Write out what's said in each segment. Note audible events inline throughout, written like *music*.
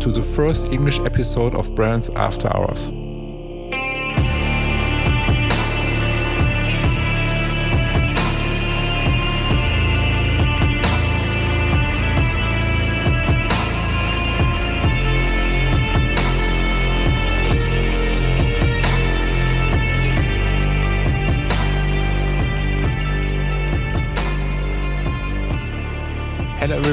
To the first English episode of Brands After Hours.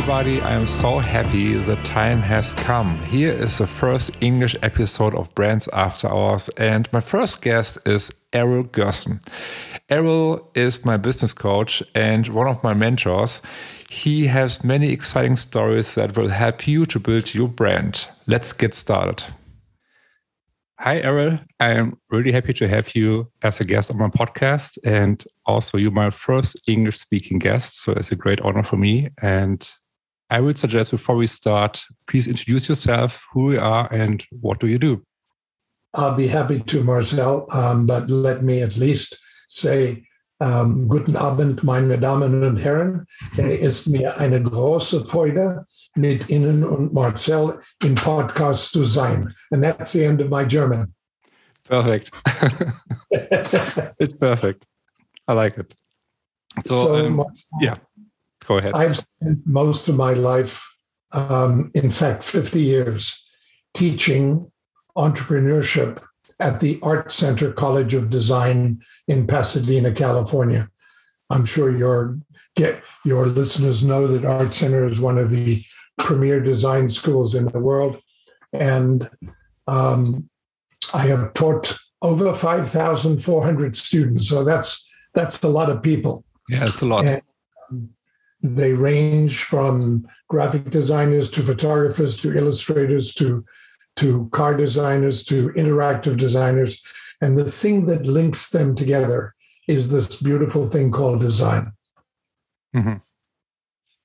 Everybody. I am so happy the time has come. Here is the first English episode of Brands After Hours, and my first guest is Errol Gerson. Errol is my business coach and one of my mentors. He has many exciting stories that will help you to build your brand. Let's get started. Hi, Errol. I am really happy to have you as a guest on my podcast. And also, you're my first English speaking guest. So it's a great honor for me. And I would suggest before we start, please introduce yourself, who you are, and what do you do? I'll be happy to, Marcel. Um, but let me at least say, um, Guten Abend, meine Damen und Herren. Es ist mir eine große Freude, mit Ihnen und Marcel in Podcast zu sein. And that's the end of my German. Perfect. *laughs* it's perfect. I like it. So, So, um, yeah, go ahead. I've spent most of my life, um, in fact, 50 years, teaching entrepreneurship at the Art Center College of Design in Pasadena, California. I'm sure your get your listeners know that Art Center is one of the premier design schools in the world, and um, I have taught over 5,400 students. So that's that's a lot of people. yeah, it's a lot. And they range from graphic designers to photographers to illustrators to to car designers to interactive designers. And the thing that links them together is this beautiful thing called design. Mhm.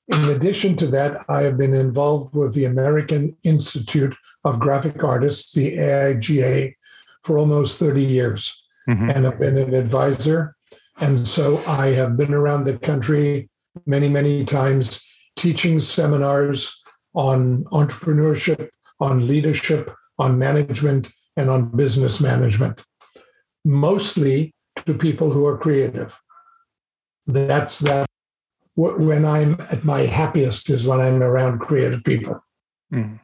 In addition to that, I have been involved with the American Institute of Graphic Artists, the AIGA, for almost 30 years Mhm. and I've been an advisor. And so I have been around the country many, many times teaching seminars on entrepreneurship, on leadership, on management, and on business management, mostly to people who are creative. That's that. When I'm at my happiest is when I'm around creative people. Mhm.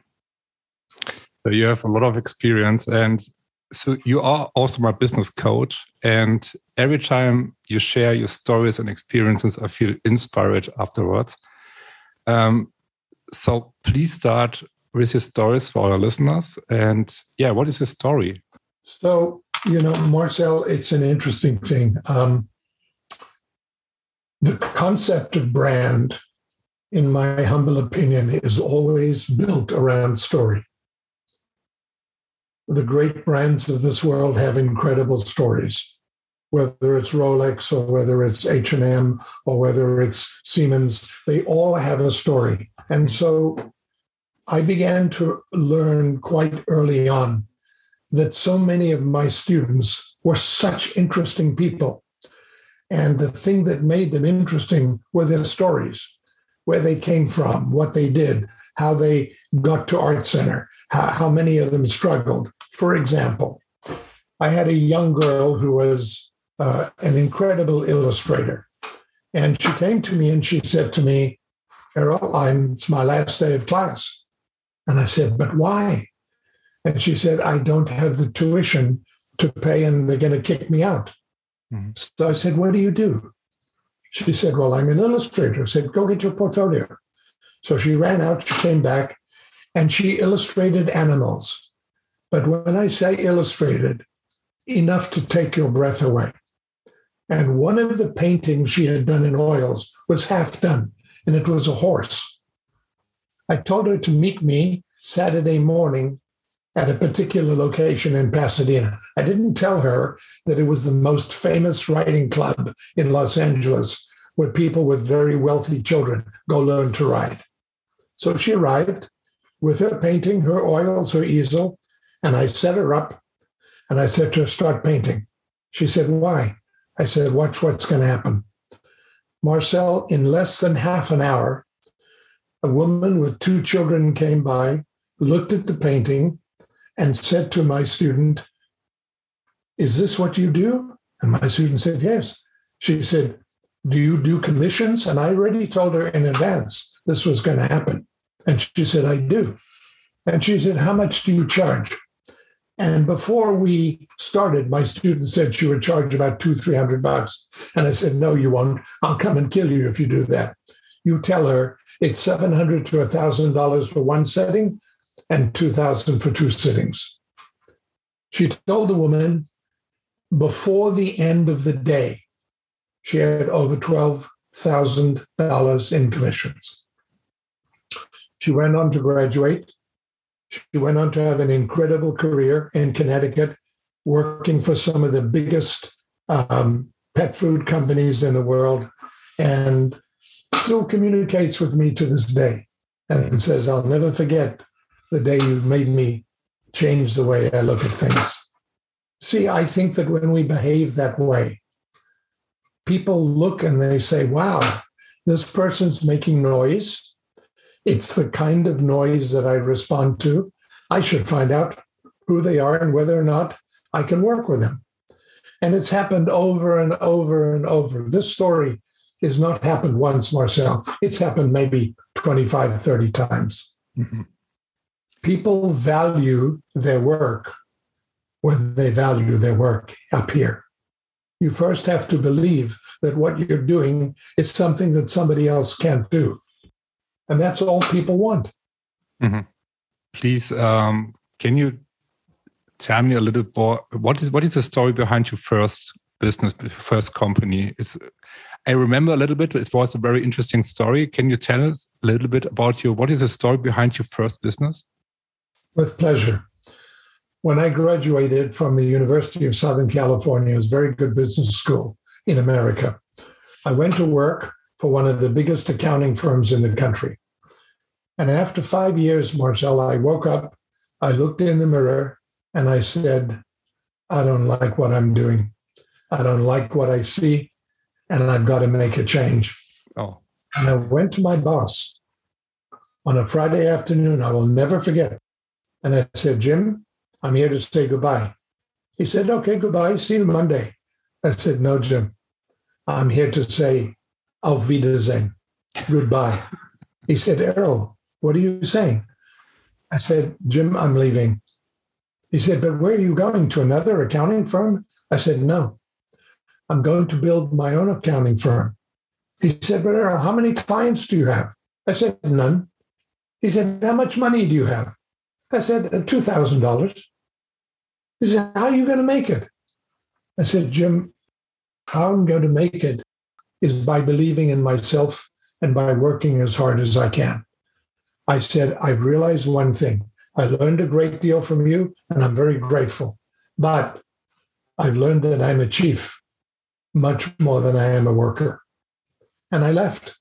So you have a lot of experience, and so you are also my business coach. And every time you share your stories and experiences, I feel inspired afterwards. Um, so please start with your stories for our listeners. And yeah, what is your story? So, you know, Marcel, it's an interesting thing. Um, the concept of brand, in my humble opinion, is always built around story. The great brands of this world have incredible stories, whether it's Rolex or whether it's H&M or whether it's Siemens, they all have a story. And so I began to learn quite early on that so many of my students were such interesting people. And the thing that made them interesting were their stories, where they came from, what they did, how they got to Art Center, how, how many of them struggled. For example, I had a young girl who was uh, an incredible illustrator. And she came to me and she said to me, Errol, I'm, it's my last day of class. And I said, but why? And she said, I don't have the tuition to pay and they're going to kick me out. Mhm. So I said, What do you do? She said, Well, I'm an illustrator. I said, Go get your portfolio. So she ran out, she came back, and she illustrated animals. But when I say illustrated, enough to take your breath away. And one of the paintings she had done in oils was half done, and it was a horse. I told her to meet me Saturday morning at a particular location in Pasadena. I didn't tell her that it was the most famous riding club in Los Angeles where people with very wealthy children go learn to ride. So she arrived with her painting, her oils, her easel, and I set her up and I said to her, Start painting. She said, Why? I said, Watch what's going to happen. Marcel, in less than half an hour, a woman with two children came by looked at the painting and said to my student, Is this what you do? And my student said, Yes. She said, Do you do commissions? And I already told her in advance this was going to happen. And she said, I do. And she said, How much do you charge? And before we started, my student said she would charge about two, three hundred bucks. And I said, No, you won't. I'll come and kill you if you do that. You tell her it's seven hundred to thousand dollars for one setting and two thousand for two sittings. She told the woman before the end of the day, she had over twelve thousand dollars in commissions. She went on to graduate she went on to have an incredible career in Connecticut, working for some of the biggest um, pet food companies in the world, and still communicates with me to this day and says, I'll never forget the day you made me change the way I look at things. See, I think that when we behave that way, people look and they say, wow, this person's making noise it's the kind of noise that I respond to. I should find out who they are and whether or not I can work with them. And it's happened over and over and over. This story has not happened once, Marcel. It's happened maybe 25, 30 times. Mm-hmm. People value their work when they value their work up here. You first have to believe that what you're doing is something that somebody else can't do. And that's all people want. Mm-hmm. Please, um, can you tell me a little more? What is what is the story behind your first business, first company? It's I remember a little bit. It was a very interesting story. Can you tell us a little bit about your what is the story behind your first business? With pleasure. When I graduated from the University of Southern California, it was a very good business school in America. I went to work for one of the biggest accounting firms in the country. And after five years, Marcel, I woke up, I looked in the mirror, and I said, I don't like what I'm doing. I don't like what I see, and I've got to make a change. Oh. And I went to my boss on a Friday afternoon. I will never forget. And I said, Jim, I'm here to say goodbye. He said, Okay, goodbye. See you Monday. I said, No, Jim, I'm here to say Auf Wiedersehen. Goodbye. he said, Errol, what are you saying? I said, Jim, I'm leaving. He said, But where are you going? To another accounting firm? I said, No. I'm going to build my own accounting firm. He said, But Errol, how many clients do you have? I said, None. He said, How much money do you have? I said, uh, $2,000. He said, How are you going to make it? I said, Jim, how I'm going to make it is by believing in myself and by working as hard as I can. I said, I've realized one thing. I learned a great deal from you, and I'm very grateful. But I've learned that I'm a chief much more than I am a worker. And I left.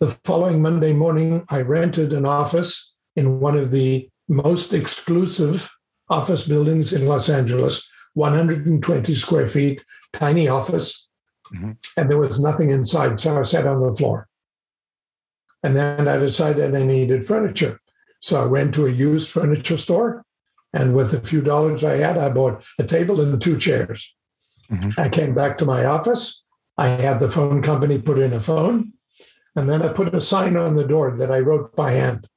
The following Monday morning, I rented an office in one of the most exclusive office buildings in Los Angeles, 120 square feet, tiny office, mm-hmm. and there was nothing inside. So I sat on the floor. And then I decided I needed furniture. So I went to a used furniture store. And with a few dollars I had, I bought a table and two chairs. Mm-hmm. I came back to my office. I had the phone company put in a phone. And then I put a sign on the door that I wrote by hand.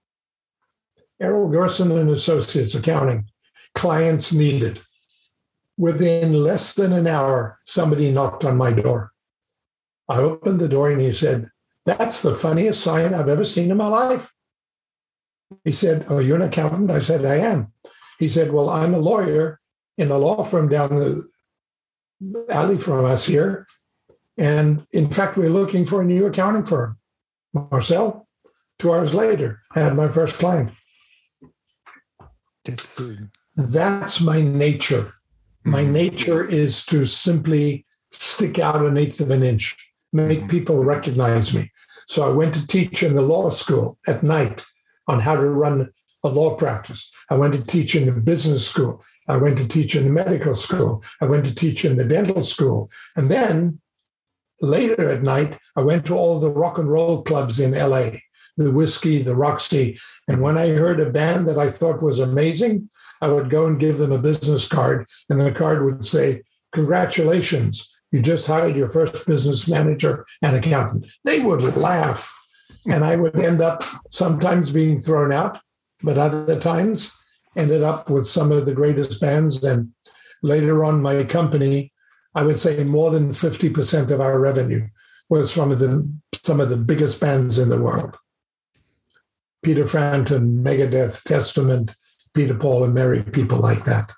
Errol Gerson and Associates Accounting, clients needed. Within less than an hour, somebody knocked on my door. I opened the door and he said, That's the funniest sign I've ever seen in my life. He said, Oh, you're an accountant? I said, I am. He said, Well, I'm a lawyer in a law firm down the alley from us here. And in fact, we're looking for a new accounting firm. Marcel, two hours later, I had my first client. That's, That's my nature. My mm-hmm. nature is to simply stick out an eighth of an inch, make mm-hmm. people recognize me. So I went to teach in the law school at night on how to run a law practice. I went to teach in the business school. I went to teach in the medical school. I went to teach in the dental school. And then later at night, I went to all the rock and roll clubs in LA the whiskey, the Roxy. And when I heard a band that I thought was amazing, I would go and give them a business card, and the card would say, Congratulations, you just hired your first business manager and accountant. They would laugh. And I would end up sometimes being thrown out, but other times ended up with some of the greatest bands. And later on, my company, I would say more than 50% of our revenue was from the, some of the biggest bands in the world. Peter Frampton, Megadeth, Testament, Peter Paul and Mary, people like that.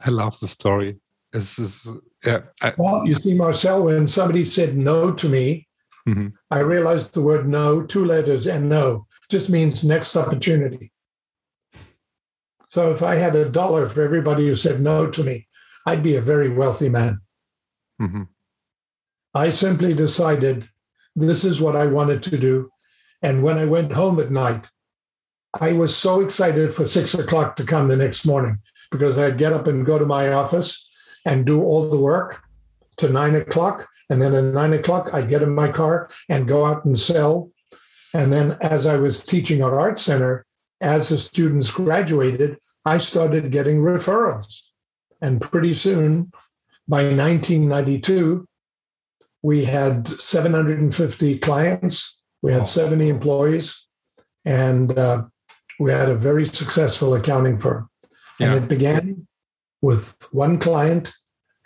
I love the story. This is yeah. I, well, you see, Marcel, when somebody said no to me, mm-hmm. I realized the word no, two letters, and no just means next opportunity. So if I had a dollar for everybody who said no to me, I'd be a very wealthy man. Mm-hmm. I simply decided this is what I wanted to do. And when I went home at night, I was so excited for six o'clock to come the next morning because I'd get up and go to my office and do all the work to nine o'clock. And then at nine o'clock, I'd get in my car and go out and sell. And then as I was teaching at Art Center, as the students graduated, I started getting referrals. And pretty soon, by 1992, we had 750 clients, we had 70 employees, and uh, we had a very successful accounting firm. Yeah. And it began with one client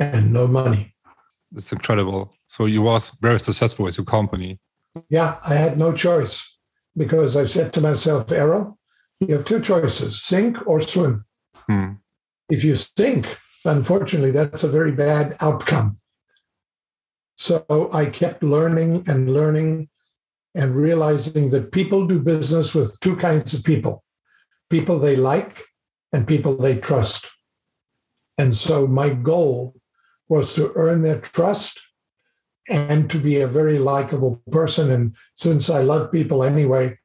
and no money. It's incredible. So you was very successful with your company. Yeah, I had no choice because I said to myself, Errol, you have two choices, sink or swim. Hmm. If you sink, unfortunately, that's a very bad outcome. So I kept learning and learning and realizing that people do business with two kinds of people people they like and people they trust. And so my goal was to earn their trust and to be a very likable person. And since I love people anyway,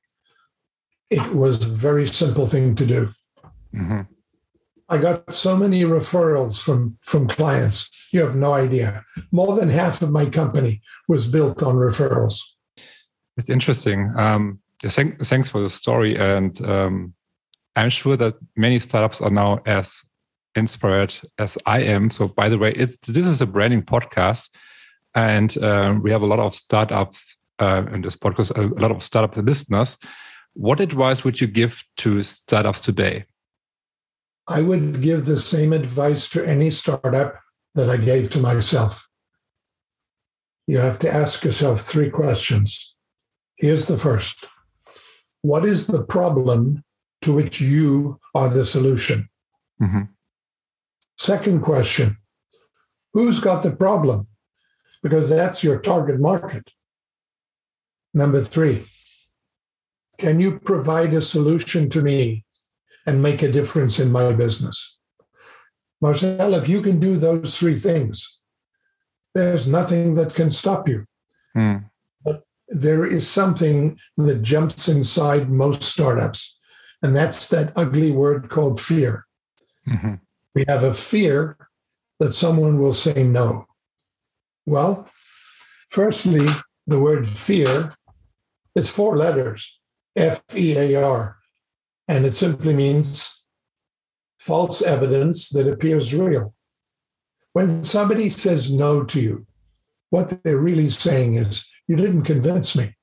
it was a very simple thing to do. Mm-hmm. I got so many referrals from, from clients. You have no idea. More than half of my company was built on referrals. It's interesting. Um, thanks for the story. And um, I'm sure that many startups are now as inspired as I am. So, by the way, it's this is a branding podcast, and um, we have a lot of startups uh, in this podcast, a lot of startup listeners. What advice would you give to startups today? I would give the same advice to any startup that I gave to myself. You have to ask yourself three questions. Here's the first What is the problem to which you are the solution? Mm-hmm. Second question Who's got the problem? Because that's your target market. Number three, can you provide a solution to me and make a difference in my business? Marcel, if you can do those three things, there's nothing that can stop you. Mm. But there is something that jumps inside most startups. And that's that ugly word called fear. Mm-hmm. We have a fear that someone will say no. Well, firstly, the word fear is four letters F E A R, and it simply means false evidence that appears real. When somebody says no to you, what they're really saying is, You didn't convince me.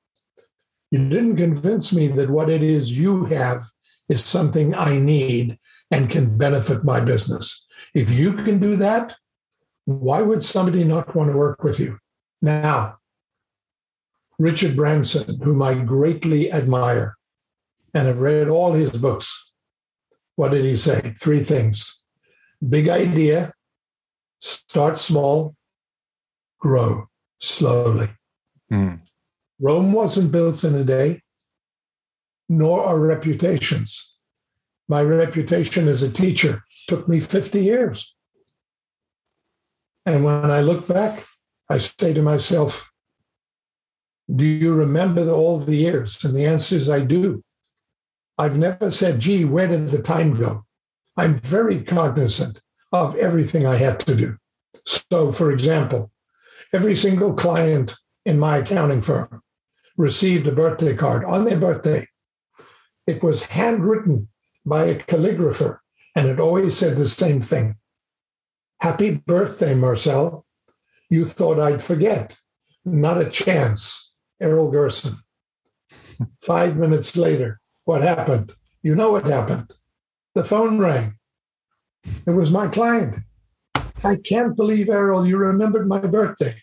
You didn't convince me that what it is you have is something I need and can benefit my business. If you can do that, why would somebody not want to work with you? Now, Richard Branson, whom I greatly admire and have read all his books, what did he say? Three things big idea, start small, grow slowly. Mm. Rome wasn't built in a day nor our reputations. My reputation as a teacher took me 50 years. And when I look back, I say to myself, Do you remember all the years? And the answer is I do. I've never said, Gee, where did the time go? I'm very cognizant of everything I had to do. So, for example, every single client in my accounting firm received a birthday card on their birthday. It was handwritten by a calligrapher, and it always said the same thing Happy birthday, Marcel. You thought I'd forget. Not a chance. Errol Gerson. *laughs* Five minutes later, what happened? You know what happened. The phone rang. It was my client. I can't believe, Errol, you remembered my birthday.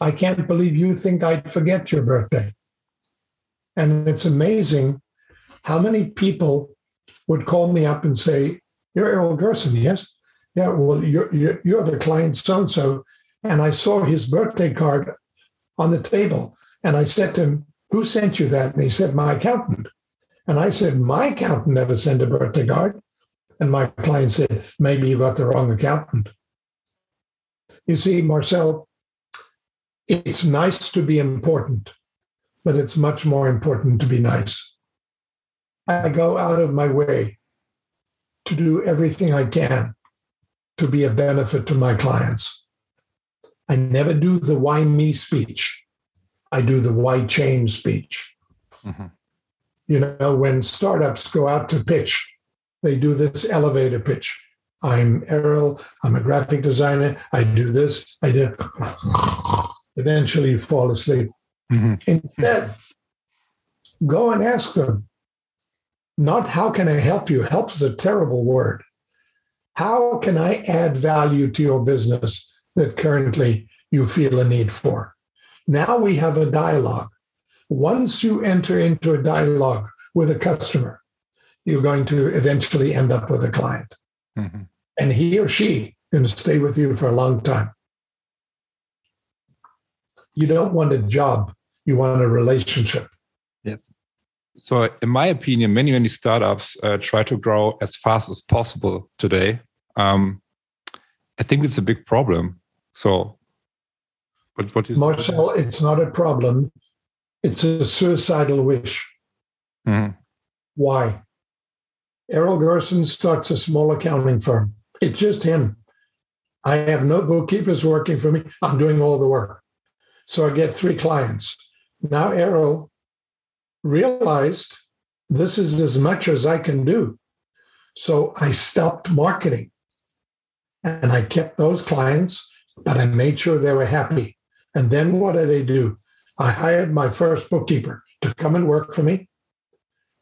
I can't believe you think I'd forget your birthday. And it's amazing how many people would call me up and say, You're Errol Gerson, yes? Yeah, well, you're, you're, you have a client so and so. And I saw his birthday card on the table. And I said to him, Who sent you that? And he said, My accountant. And I said, My accountant never sent a birthday card. And my client said, Maybe you got the wrong accountant. You see, Marcel, it's nice to be important, but it's much more important to be nice. I go out of my way to do everything I can to be a benefit to my clients. I never do the why me speech. I do the why change speech. Mm-hmm. You know, when startups go out to pitch, they do this elevator pitch. I'm Errol, I'm a graphic designer, I do this, I do. Eventually, you fall asleep. Mm-hmm. Instead, go and ask them, not how can I help you? Help is a terrible word. How can I add value to your business that currently you feel a need for? Now we have a dialogue. Once you enter into a dialogue with a customer, you're going to eventually end up with a client. Mm-hmm. And he or she can stay with you for a long time. You don't want a job, you want a relationship. Yes. So, in my opinion, many, many startups uh, try to grow as fast as possible today. Um, I think it's a big problem. So, what, what is Marcel, it's not a problem. It's a suicidal wish. Mm-hmm. Why? Errol Gerson starts a small accounting firm. It's just him. I have no bookkeepers working for me. I'm doing all the work. So I get three clients. Now Errol realized this is as much as I can do. So I stopped marketing and I kept those clients, but I made sure they were happy. And then what did I do? I hired my first bookkeeper to come and work for me.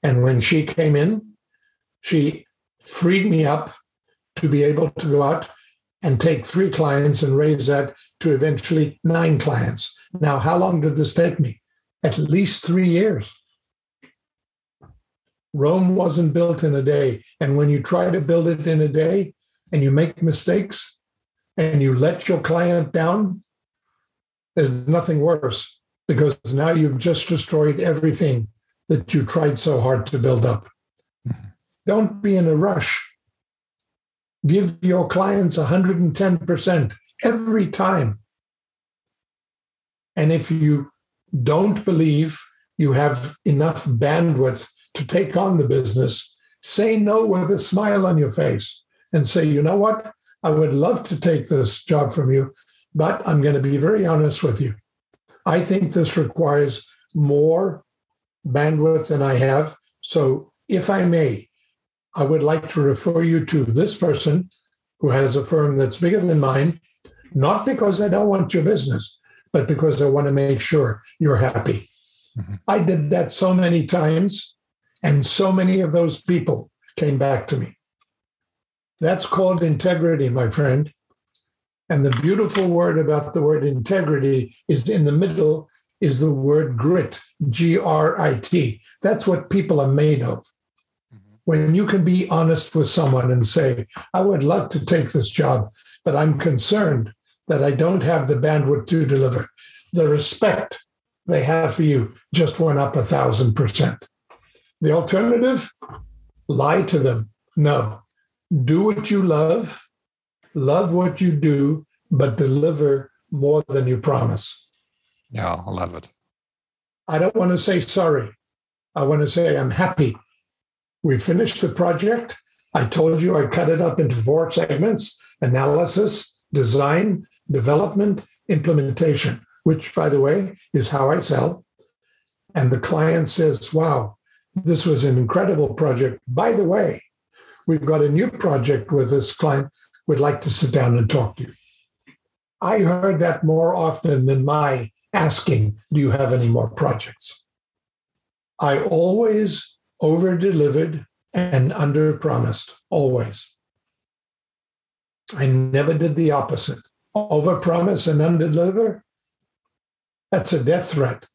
And when she came in, she freed me up to be able to go out and take three clients and raise that to eventually nine clients. Now, how long did this take me? At least three years. Rome wasn't built in a day. And when you try to build it in a day and you make mistakes and you let your client down, there's nothing worse because now you've just destroyed everything that you tried so hard to build up. Mm-hmm. Don't be in a rush. Give your clients 110% every time. And if you don't believe you have enough bandwidth to take on the business, say no with a smile on your face and say, you know what? I would love to take this job from you, but I'm going to be very honest with you. I think this requires more bandwidth than I have. So, if I may, I would like to refer you to this person who has a firm that's bigger than mine, not because I don't want your business, but because I want to make sure you're happy. Mm-hmm. I did that so many times, and so many of those people came back to me. That's called integrity, my friend. And the beautiful word about the word integrity is in the middle is the word grit, G R I T. That's what people are made of. Mm-hmm. When you can be honest with someone and say, I would love to take this job, but I'm concerned that I don't have the bandwidth to deliver. The respect they have for you just went up a thousand percent. The alternative, lie to them. No, do what you love, love what you do, but deliver more than you promise. Yeah, I love it. I don't want to say sorry. I want to say I'm happy. We finished the project. I told you I cut it up into four segments analysis, design, development, implementation, which, by the way, is how I sell. and the client says, Wow, this was an incredible project. By the way, we've got a new project with this client. We'd like to sit down and talk to you. I heard that more often than my asking, Do you have any more projects? I always over delivered and under promised, always. I never did the opposite. Over promise and under deliver, that's a death threat.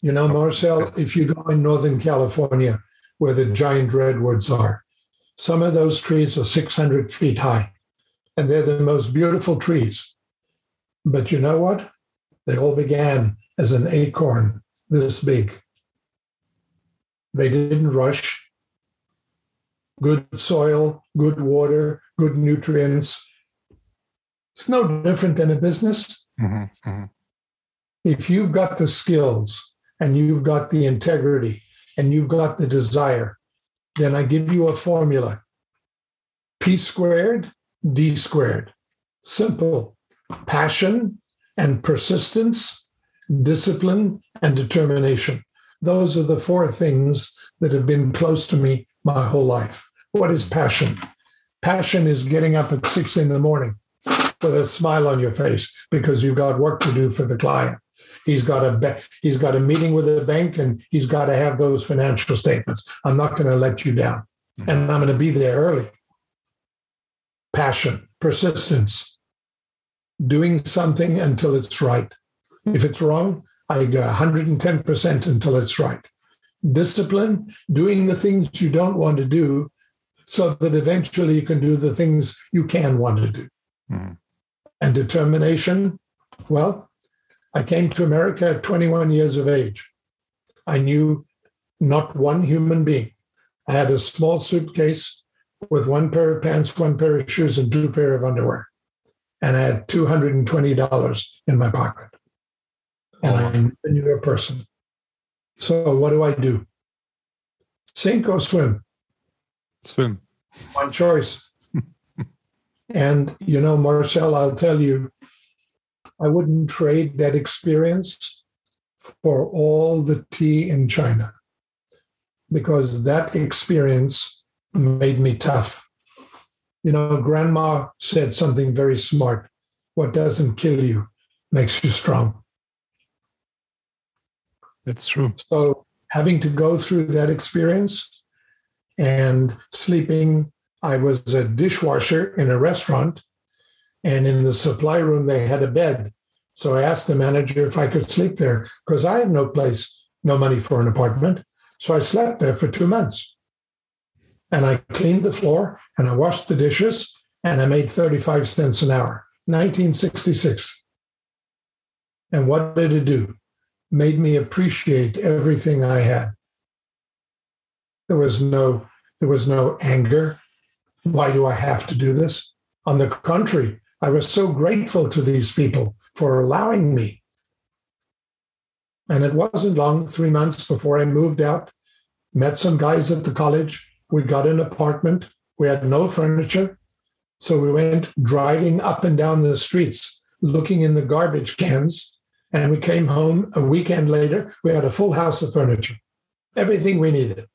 You know, Marcel, if you go in Northern California where the giant redwoods are, some of those trees are 600 feet high, and they're the most beautiful trees. But you know what? They all began as an acorn this big. They didn't rush. Good soil, good water, good nutrients. It's no different than a business. Mm-hmm, mm-hmm. If you've got the skills and you've got the integrity and you've got the desire, then I give you a formula P squared, D squared. Simple. Passion and persistence, discipline and determination. Those are the four things that have been close to me my whole life. What is passion? Passion is getting up at six in the morning with a smile on your face because you've got work to do for the client. He's got a he's got a meeting with the bank and he's got to have those financial statements. I'm not going to let you down, mm-hmm. and I'm going to be there early. Passion, persistence, doing something until it's right. If it's wrong, I go 110% until it's right. Discipline, doing the things you don't want to do so that eventually you can do the things you can want to do. Mm. And determination, well, I came to America at 21 years of age. I knew not one human being. I had a small suitcase with one pair of pants, one pair of shoes, and two pair of underwear. And I had $220 in my pocket. And. I knew a person. So what do I do? Sink or swim? Swim. One choice. *laughs* and you know, Marcel, I'll tell you, I wouldn't trade that experience for all the tea in China because that experience made me tough. You know, grandma said something very smart what doesn't kill you makes you strong. That's true. So, having to go through that experience and sleeping, I was a dishwasher in a restaurant and in the supply room, they had a bed. So I asked the manager if I could sleep there because I had no place, no money for an apartment. So I slept there for two months. And I cleaned the floor and I washed the dishes and I made 35 cents an hour, 1966. And what did it do? Made me appreciate everything I had. There was no, there was no anger. Why do I have to do this? On the contrary, I was so grateful to these people for allowing me. And it wasn't long, three months before I moved out, met some guys at the college. We got an apartment. We had no furniture. So we went driving up and down the streets, looking in the garbage cans. And we came home a weekend later. We had a full house of furniture, everything we needed.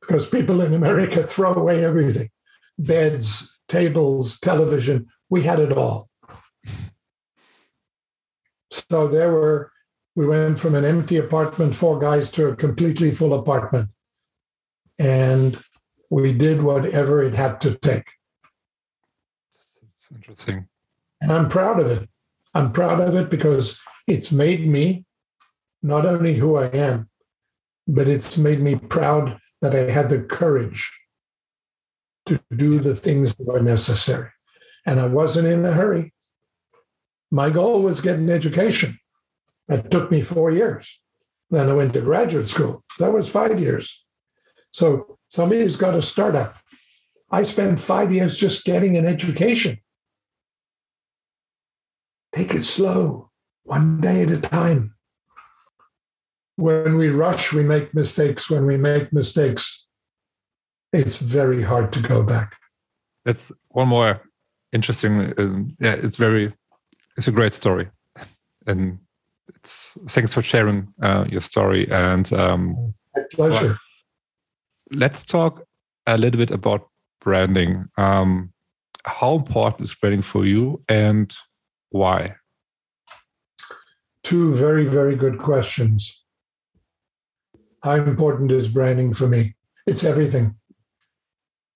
Because people in America *laughs* throw away everything beds, tables, television. We had it all. So there were, we went from an empty apartment, four guys, to a completely full apartment. And we did whatever it had to take. That's interesting. And I'm proud of it. I'm proud of it because it's made me not only who I am, but it's made me proud that I had the courage to do the things that were necessary. And I wasn't in a hurry. My goal was get an education. It took me four years. Then I went to graduate school. That was five years. So somebody's got to start up. I spent five years just getting an education. Take it slow, one day at a time. When we rush, we make mistakes. When we make mistakes, it's very hard to go back. That's one more interesting. Uh, yeah, it's very, it's a great story, and it's thanks for sharing uh, your story and um, My pleasure. Well, let's talk a little bit about branding. Um, how important is branding for you and why? Two very, very good questions. How important is branding for me? It's everything.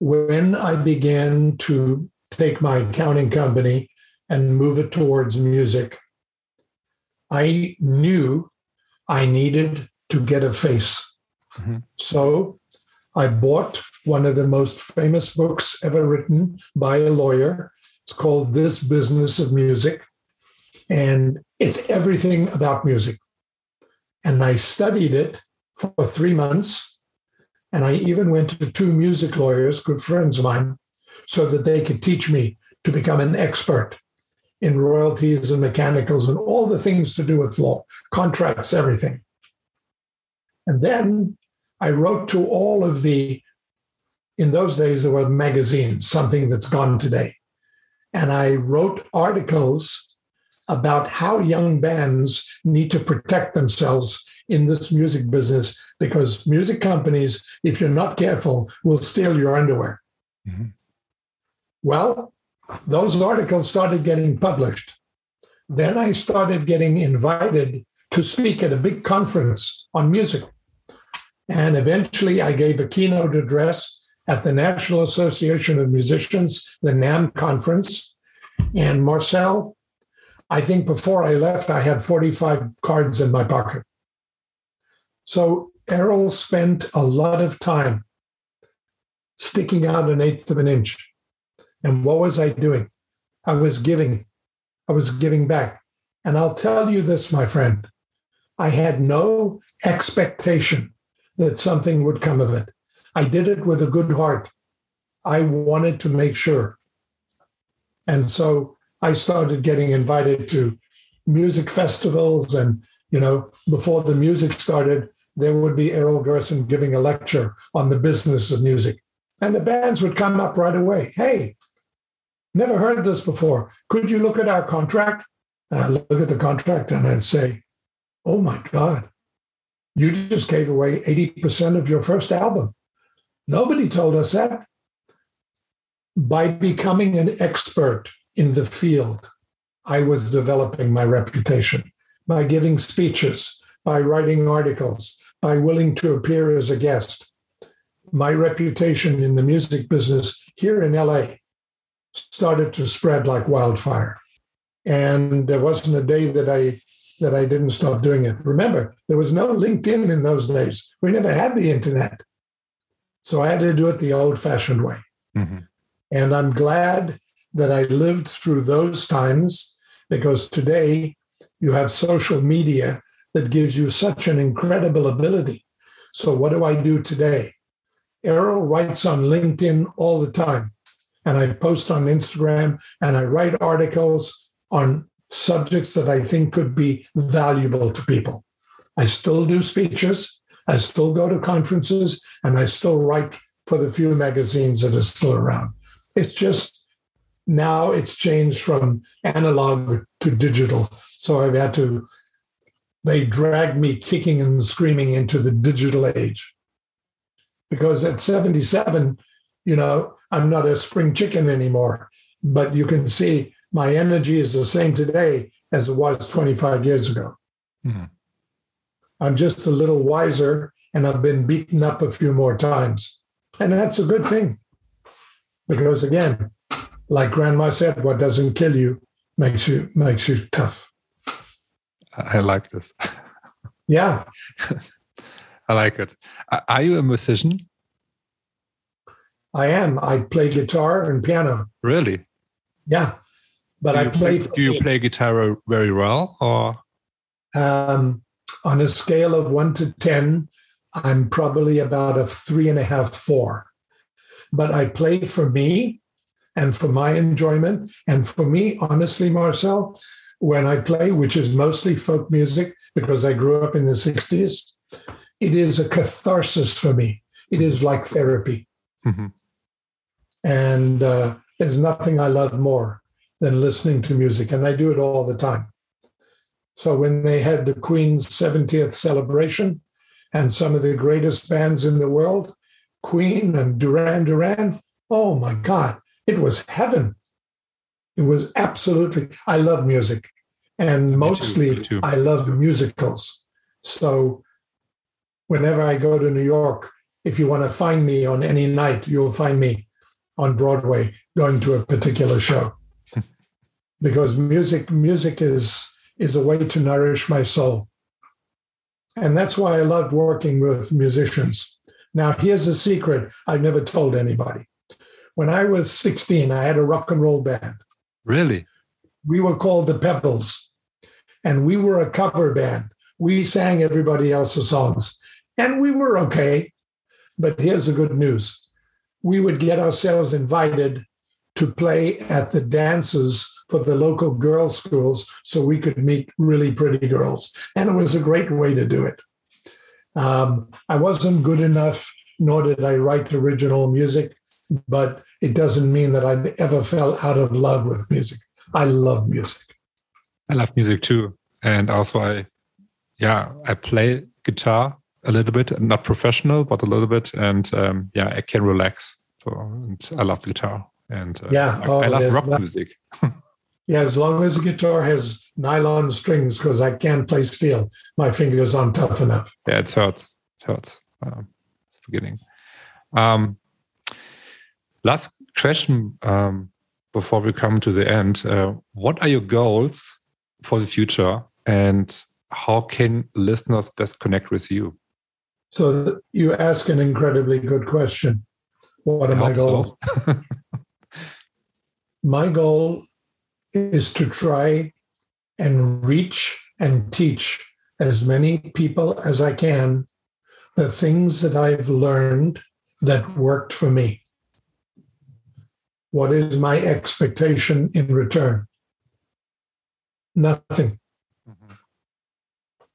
When I began to take my accounting company and move it towards music, I knew I needed to get a face. Mm-hmm. So I bought one of the most famous books ever written by a lawyer. It's called This Business of Music. And it's everything about music. And I studied it for three months. And I even went to two music lawyers, good friends of mine, so that they could teach me to become an expert in royalties and mechanicals and all the things to do with law, contracts, everything. And then I wrote to all of the, in those days, there were magazines, something that's gone today. And I wrote articles about how young bands need to protect themselves in this music business because music companies, if you're not careful, will steal your underwear. Mm-hmm. Well, those articles started getting published. Then I started getting invited to speak at a big conference on music. And eventually I gave a keynote address at the National Association of Musicians, the NAM conference. And Marcel, I think before I left, I had 45 cards in my pocket. So Errol spent a lot of time sticking out an eighth of an inch and what was I doing? I was giving. I was giving back. And I'll tell you this, my friend I had no expectation that something would come of it. I did it with a good heart. I wanted to make sure. And so I started getting invited to music festivals. And, you know, before the music started, there would be Errol Gerson giving a lecture on the business of music. And the bands would come up right away. Hey, Never heard this before. Could you look at our contract? And I look at the contract and I say, oh my God, you just gave away 80% of your first album. Nobody told us that. By becoming an expert in the field, I was developing my reputation by giving speeches, by writing articles, by willing to appear as a guest. My reputation in the music business here in LA started to spread like wildfire. And there wasn't a day that I that I didn't stop doing it. Remember, there was no LinkedIn in those days. We never had the internet. So I had to do it the old-fashioned way. Mm-hmm. And I'm glad that I lived through those times because today you have social media that gives you such an incredible ability. So, what do I do today? Errol writes on LinkedIn all the time and I post on Instagram and I write articles on subjects that I think could be valuable to people. I still do speeches, I still go to conferences, and I still write for the few magazines that are still around. It's just now it's changed from analog to digital. So I've had to, they dragged me kicking and screaming into the digital age. Because at 77, you know, I'm not a spring chicken anymore. But you can see my energy is the same today as it was 25 years ago. Mm-hmm. I'm just a little wiser and I've been beaten up a few more times. And that's a good thing. Because again, like grandma said, what doesn't kill you makes you makes you tough. I like this. Yeah. *laughs* I like it. Are you a musician? I am. I play guitar and piano. Really? Yeah, but I play. play do you play guitar very well, or? Um, on a scale of one to ten, I'm probably about a three and a half, four. But I play for me, and for my enjoyment, and for me, honestly, Marcel, when I play, which is mostly folk music because I grew up in the '60s, it is a catharsis for me. It is like therapy. Mm-hmm. And uh, there's nothing I love more than listening to music, and I do it all the time. So when they had the Queen's 70th celebration and some of the greatest bands in the world, Queen and Duran Duran, oh my God, it was heaven. It was absolutely, I love music. And mostly too, too. I love musicals. So whenever I go to New York, if you want to find me on any night, you'll find me on Broadway going to a particular show. *laughs* because music music is is a way to nourish my soul. And that's why I loved working with musicians. Now, here's a secret I've never told anybody. When I was 16, I had a rock and roll band. Really? We were called the Pebbles, and we were a cover band. We sang everybody else's songs, and we were okay. But here's the good news we would get ourselves invited to play at the dances for the local girls' schools so we could meet really pretty girls. And it was a great way to do it. Um, I wasn't good enough, nor did I write original music, but it doesn't mean that I ever fell out of love with music. I love music. I love music too. And also, I, yeah, I play guitar a little bit, not professional, but a little bit. And um, yeah, I can relax. So, and I love guitar. And uh, yeah, I, oh, I love rock music. *laughs* Yeah, as long as the guitar has nylon strings, because I can't play steel, my fingers aren't tough enough. Yeah, it hurts. It hurts. Um, it's beginning. Um, last question um, before we come to the end. Uh, what are your goals for the future, and how can listeners best connect with you? So you ask an incredibly good question. What are my goals? So. *laughs* my goal is to try and reach and teach as many people as I can the things that I've learned that worked for me. What is my expectation in return? Nothing. Mm-hmm.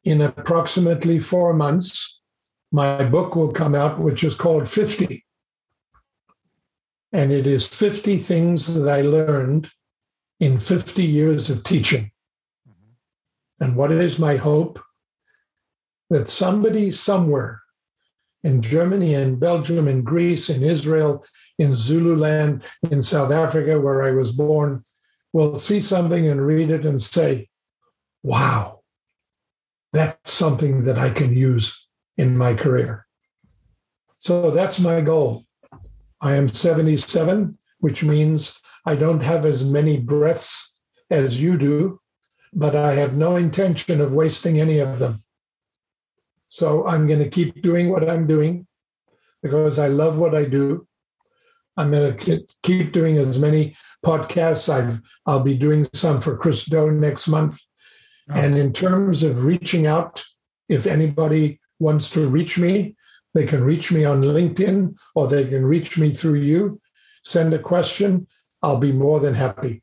In approximately four months, my book will come out, which is called 50. And it is 50 things that I learned in 50 years of teaching. Mm-hmm. And what is my hope? That somebody somewhere in Germany, in Belgium, in Greece, in Israel, in Zululand, in South Africa, where I was born, will see something and read it and say, wow, that's something that I can use in my career. So that's my goal. I am 77, which means I don't have as many breaths as you do, but I have no intention of wasting any of them. So I'm going to keep doing what I'm doing because I love what I do. I'm going to keep doing as many podcasts. I've, I'll be doing some for Chris Do next month. Oh. And in terms of reaching out, if anybody wants to reach me, they can reach me on LinkedIn or they can reach me through you. Send a question. I'll be more than happy.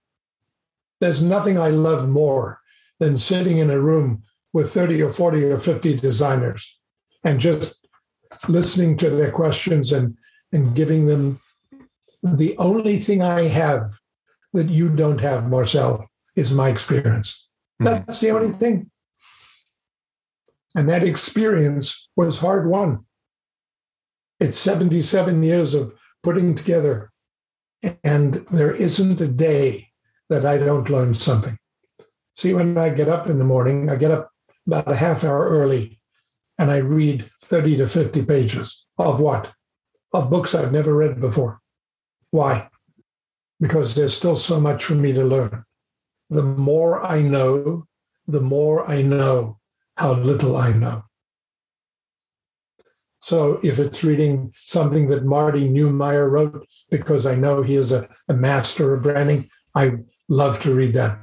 There's nothing I love more than sitting in a room with 30 or 40 or 50 designers and just listening to their questions and, and giving them the only thing I have that you don't have, Marcel, is my experience. Mm-hmm. That's the only thing. And that experience was hard won. It's 77 years of putting together and there isn't a day that I don't learn something. See, when I get up in the morning, I get up about a half hour early and I read 30 to 50 pages of what? Of books I've never read before. Why? Because there's still so much for me to learn. The more I know, the more I know how little I know. So if it's reading something that Marty Neumeier wrote, because I know he is a, a master of branding, I love to read that.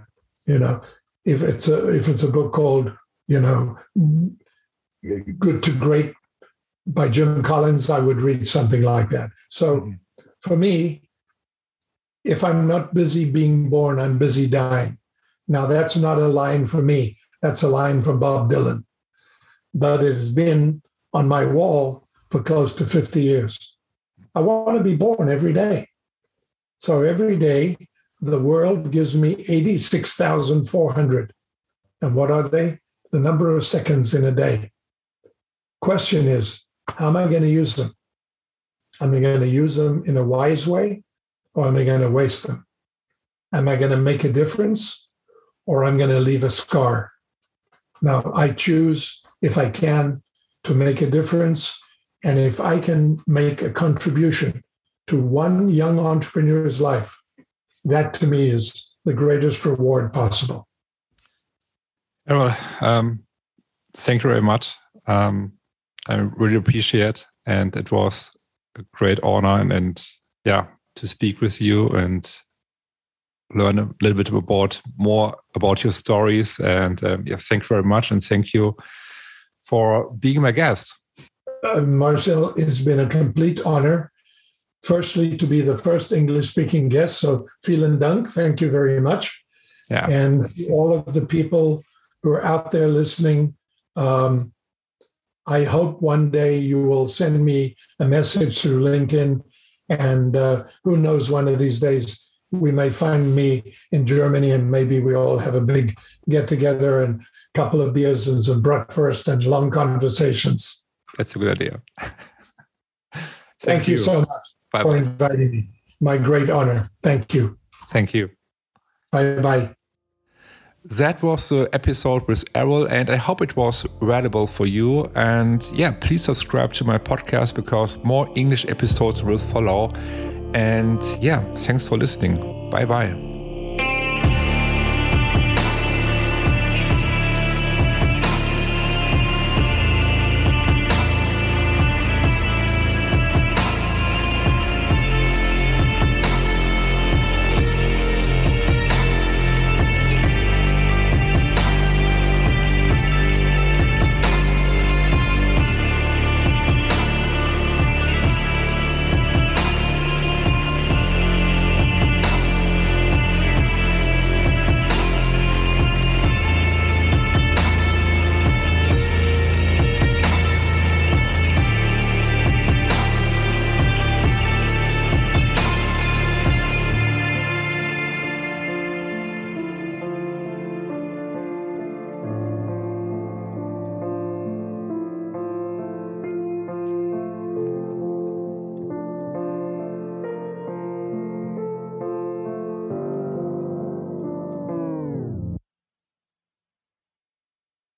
You know, if it's a if it's a book called, you know, Good to Great by Jim Collins, I would read something like that. So mm-hmm. For me, if I'm not busy being born, I'm busy dying. Now that's not a line for me. That's a line from Bob Dylan. But it has been on my wall for close to 50 years. I want to be born every day. So every day, the world gives me 86,400 And what are they? The number of seconds in a day. Question is, how am I going to use them? Am I going to use them in a wise way or am I going to waste them? Am I going to make a difference or I'm going to leave a scar? Now, I choose, if I can, to make a difference. And if I can make a contribution to one young entrepreneur's life, that to me is the greatest reward possible. Well, um, thank you very much. Um, I really appreciate, and it was a great honor and, and yeah to speak with you and learn a little bit about more about your stories. And um, yeah, thank you very much, and thank you for being my guest. Uh, Marcel, it's been a complete honor. Firstly, to be the first English speaking guest. So, vielen Dank. Thank you very much. Yeah. And all of the people who are out there listening, um, I hope one day you will send me a message through LinkedIn. And uh, who knows, one of these days, we may find me in Germany and maybe we all have a big get together and a couple of beers and some breakfast and long conversations. That's a good idea. *laughs* Thank, Thank you. you. so much bye for inviting me. My great honor. Thank you. Thank you. Bye bye. That was the episode with Errol, and I hope it was valuable for you. And yeah, please subscribe to my podcast because more English episodes will follow. And yeah, thanks for listening. Bye bye.